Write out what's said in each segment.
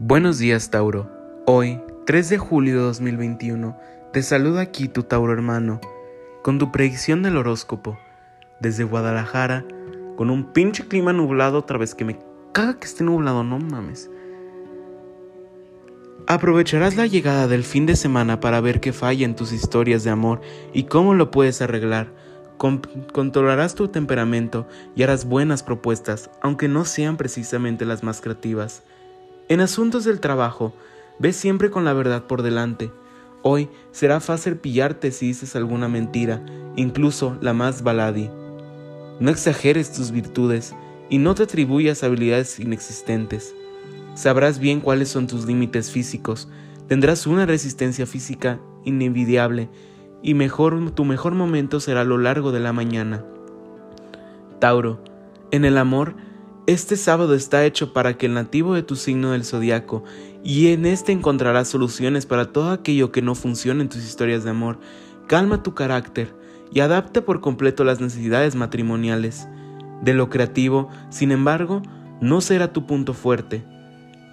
Buenos días, Tauro. Hoy, 3 de julio de 2021, te saluda aquí tu Tauro hermano, con tu predicción del horóscopo, desde Guadalajara, con un pinche clima nublado otra vez que me caga que esté nublado, no mames. Aprovecharás la llegada del fin de semana para ver qué falla en tus historias de amor y cómo lo puedes arreglar. controlarás tu temperamento y harás buenas propuestas, aunque no sean precisamente las más creativas. En asuntos del trabajo, ve siempre con la verdad por delante. Hoy será fácil pillarte si dices alguna mentira, incluso la más baladi. No exageres tus virtudes y no te atribuyas habilidades inexistentes. Sabrás bien cuáles son tus límites físicos, tendrás una resistencia física inenvidiable y mejor, tu mejor momento será a lo largo de la mañana. Tauro, en el amor, este sábado está hecho para que el nativo de tu signo del zodiaco, y en este encontrarás soluciones para todo aquello que no funciona en tus historias de amor. Calma tu carácter y adapta por completo las necesidades matrimoniales. De lo creativo, sin embargo, no será tu punto fuerte.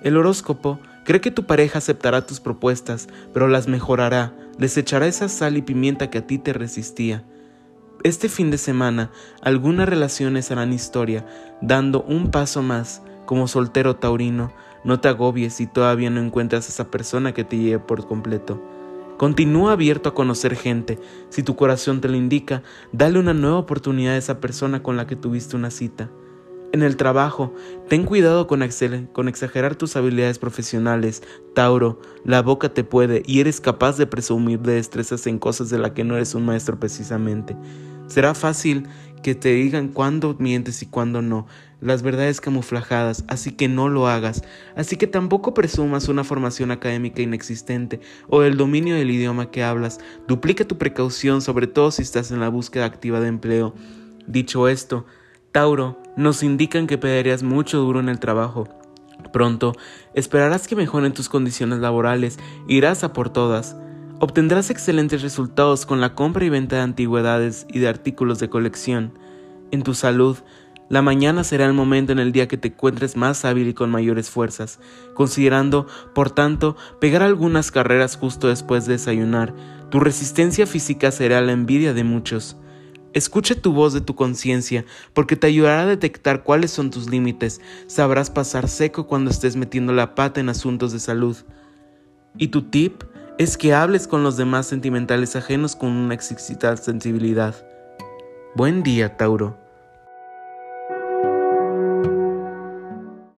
El horóscopo cree que tu pareja aceptará tus propuestas, pero las mejorará, les echará esa sal y pimienta que a ti te resistía. Este fin de semana algunas relaciones harán historia, dando un paso más. Como soltero taurino, no te agobies si todavía no encuentras a esa persona que te lleve por completo. Continúa abierto a conocer gente. Si tu corazón te lo indica, dale una nueva oportunidad a esa persona con la que tuviste una cita. En el trabajo, ten cuidado con, con, exagerar tus habilidades profesionales. Tauro, la boca te puede y eres capaz de presumir de destrezas en cosas de las que no eres un maestro precisamente. Será fácil que te digan cuándo mientes y cuándo no, las verdades camuflajadas, así que no lo hagas. Así que tampoco presumas una formación académica inexistente o el dominio del idioma que hablas. Duplica tu precaución, sobre todo si estás en la búsqueda activa de empleo. Dicho esto, Tauro, nos indican que perderías mucho duro en el trabajo. Pronto esperarás que mejoren tus condiciones laborales, irás a por todas. Obtendrás excelentes resultados con la compra y venta de antigüedades y de artículos de colección. En tu salud, la mañana será el momento en el día que te encuentres más hábil y con mayores fuerzas, considerando, por tanto, pegar algunas carreras justo después de desayunar. Tu resistencia física será la envidia de muchos. Escucha tu voz de tu conciencia, porque te ayudará a detectar cuáles son tus límites. Sabrás pasar seco cuando estés metiendo la pata en asuntos de salud. Y tu tip es que hables con los demás sentimentales ajenos con una exquisita sensibilidad. Buen día, Tauro.